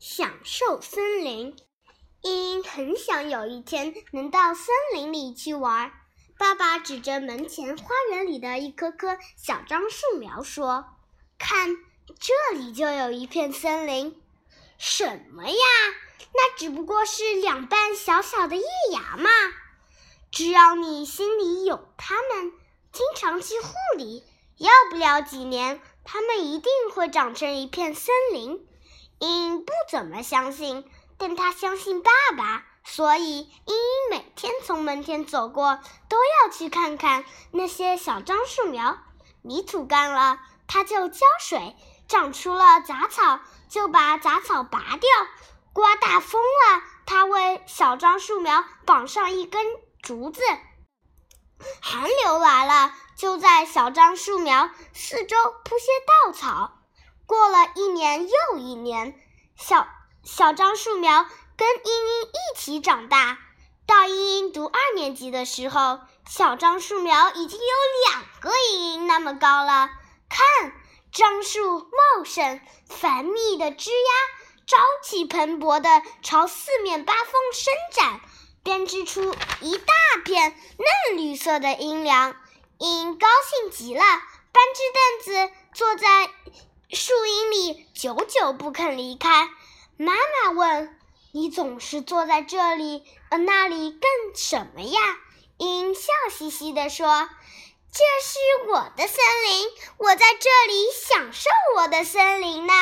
享受森林。茵茵很想有一天能到森林里去玩。爸爸指着门前花园里的一棵棵小樟树苗说：“看，这里就有一片森林。”“什么呀？那只不过是两瓣小小的叶芽嘛！只要你心里有它们，经常去护理，要不了几年，它们一定会长成一片森林。”茵不怎么相信，但他相信爸爸，所以茵茵每天从门前走过，都要去看看那些小樟树苗。泥土干了，他就浇水；长出了杂草，就把杂草拔掉。刮大风了，他为小樟树苗绑上一根竹子。寒流来了，就在小樟树苗四周铺些稻草。过了一年又一年，小小樟树苗跟茵茵一起长大。到茵茵读二年级的时候，小樟树苗已经有两个茵茵那么高了。看，樟树茂盛繁密的枝丫，朝气蓬勃地朝四面八方伸展，编织出一大片嫩绿色的阴凉。茵茵高兴极了，搬只凳子坐在。树荫里久久不肯离开。妈妈问：“你总是坐在这里，呃，那里干什么呀？”鹰笑嘻嘻地说：“这是我的森林，我在这里享受我的森林呢。”